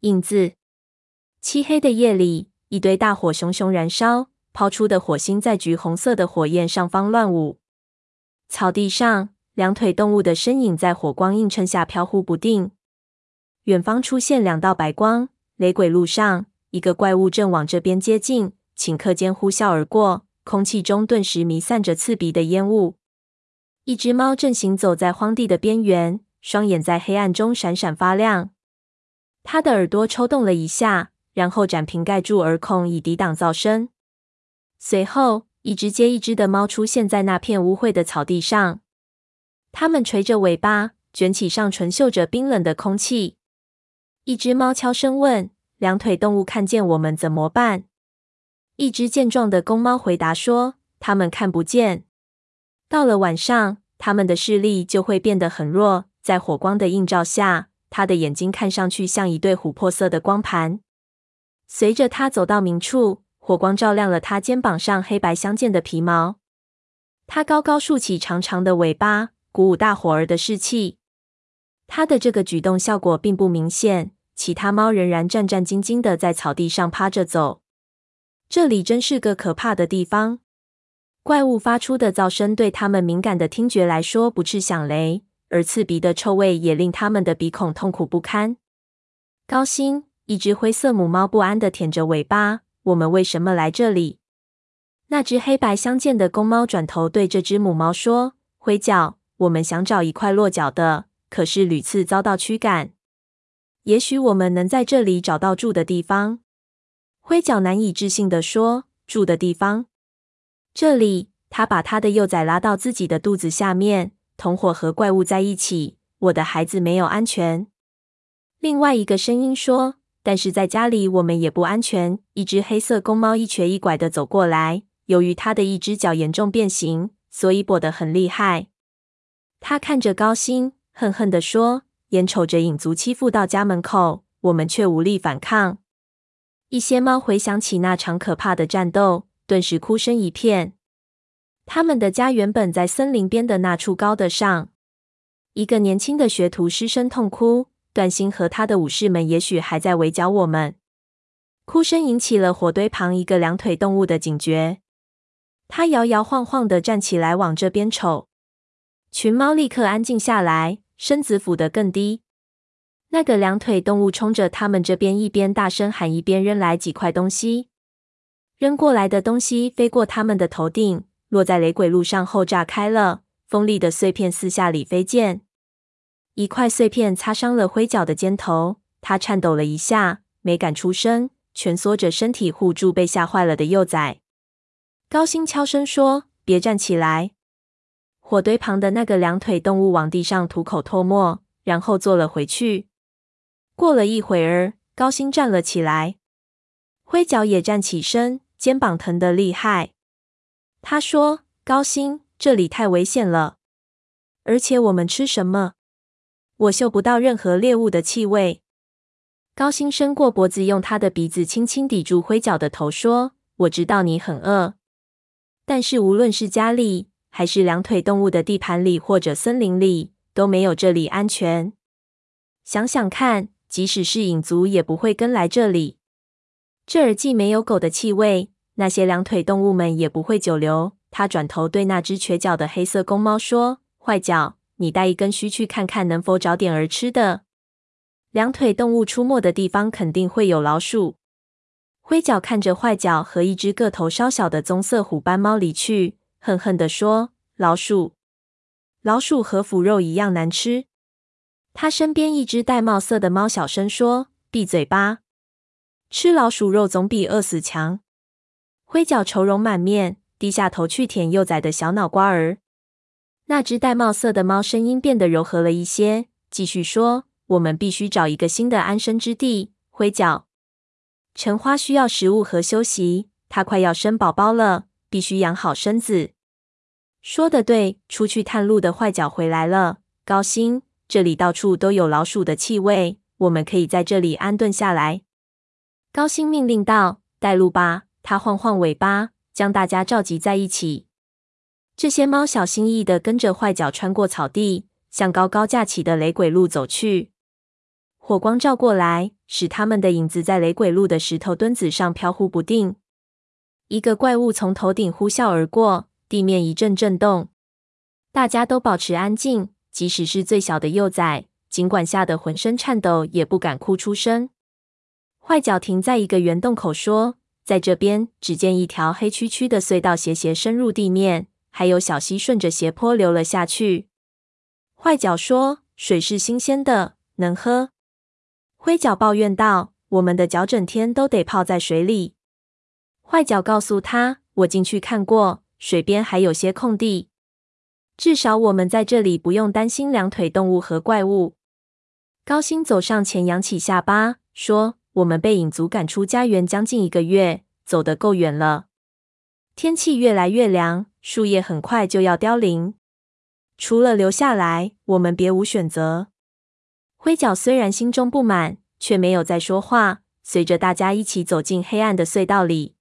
影子。漆黑的夜里，一堆大火熊熊燃烧，抛出的火星在橘红色的火焰上方乱舞。草地上，两腿动物的身影在火光映衬下飘忽不定。远方出现两道白光，雷鬼路上，一个怪物正往这边接近。顷刻间呼啸而过，空气中顿时弥散着刺鼻的烟雾。一只猫正行走在荒地的边缘，双眼在黑暗中闪闪发亮。它的耳朵抽动了一下。然后展平盖住耳孔，以抵挡噪声。随后，一只接一只的猫出现在那片污秽的草地上。它们垂着尾巴，卷起上唇，嗅着冰冷的空气。一只猫悄声问：“两腿动物看见我们怎么办？”一只健壮的公猫回答说：“它们看不见。到了晚上，它们的视力就会变得很弱，在火光的映照下，它的眼睛看上去像一对琥珀色的光盘。”随着他走到明处，火光照亮了他肩膀上黑白相间的皮毛。他高高竖起长长的尾巴，鼓舞大伙儿的士气。他的这个举动效果并不明显，其他猫仍然战战兢兢地在草地上趴着走。这里真是个可怕的地方。怪物发出的噪声对他们敏感的听觉来说不是响雷，而刺鼻的臭味也令他们的鼻孔痛苦不堪。高兴。一只灰色母猫不安地舔着尾巴。我们为什么来这里？那只黑白相间的公猫转头对这只母猫说：“灰脚，我们想找一块落脚的，可是屡次遭到驱赶。也许我们能在这里找到住的地方。”灰脚难以置信地说：“住的地方？这里？”他把他的幼崽拉到自己的肚子下面，同伙和怪物在一起。我的孩子没有安全。另外一个声音说。但是在家里，我们也不安全。一只黑色公猫一瘸一拐地走过来，由于它的一只脚严重变形，所以跛得很厉害。他看着高星，恨恨地说：“眼瞅着影族欺负到家门口，我们却无力反抗。”一些猫回想起那场可怕的战斗，顿时哭声一片。他们的家原本在森林边的那处高的上。一个年轻的学徒失声痛哭。段星和他的武士们也许还在围剿我们。哭声引起了火堆旁一个两腿动物的警觉，他摇摇晃晃地站起来往这边瞅。群猫立刻安静下来，身子俯得更低。那个两腿动物冲着他们这边，一边大声喊，一边扔来几块东西。扔过来的东西飞过他们的头顶，落在雷鬼路上后炸开了，锋利的碎片四下里飞溅。一块碎片擦伤了灰脚的肩头，他颤抖了一下，没敢出声，蜷缩着身体护住被吓坏了的幼崽。高星悄声说：“别站起来。”火堆旁的那个两腿动物往地上吐口唾沫，然后坐了回去。过了一会儿，高星站了起来，灰脚也站起身，肩膀疼得厉害。他说：“高星，这里太危险了，而且我们吃什么？”我嗅不到任何猎物的气味。高星伸过脖子，用他的鼻子轻轻抵住灰脚的头，说：“我知道你很饿，但是无论是家里，还是两腿动物的地盘里，或者森林里，都没有这里安全。想想看，即使是影族，也不会跟来这里。这儿既没有狗的气味，那些两腿动物们也不会久留。”他转头对那只瘸脚的黑色公猫说：“坏脚。”你带一根须去看看，能否找点儿吃的。两腿动物出没的地方肯定会有老鼠。灰脚看着坏脚和一只个头稍小的棕色虎斑猫离去，恨恨地说：“老鼠，老鼠和腐肉一样难吃。”他身边一只玳瑁色的猫小声说：“闭嘴吧，吃老鼠肉总比饿死强。”灰脚愁容满面，低下头去舔幼崽的小脑瓜儿。那只玳瑁色的猫声音变得柔和了一些，继续说：“我们必须找一个新的安身之地。”灰脚，橙花需要食物和休息，它快要生宝宝了，必须养好身子。说的对，出去探路的坏脚回来了。高星，这里到处都有老鼠的气味，我们可以在这里安顿下来。高星命令道：“带路吧！”他晃晃尾巴，将大家召集在一起。这些猫小心翼翼地跟着坏脚穿过草地，向高高架起的雷鬼路走去。火光照过来，使他们的影子在雷鬼路的石头墩子上飘忽不定。一个怪物从头顶呼啸而过，地面一阵震动。大家都保持安静，即使是最小的幼崽，尽管吓得浑身颤抖，也不敢哭出声。坏脚停在一个圆洞口，说：“在这边，只见一条黑黢黢的隧道斜斜深入地面，还有小溪顺着斜坡流了下去。”坏脚说：“水是新鲜的，能喝。”灰脚抱怨道：“我们的脚整天都得泡在水里。”坏脚告诉他：“我进去看过，水边还有些空地。”至少我们在这里不用担心两腿动物和怪物。高星走上前，扬起下巴说：“我们被影族赶出家园将近一个月，走得够远了。天气越来越凉，树叶很快就要凋零。除了留下来，我们别无选择。”灰脚虽然心中不满，却没有再说话，随着大家一起走进黑暗的隧道里。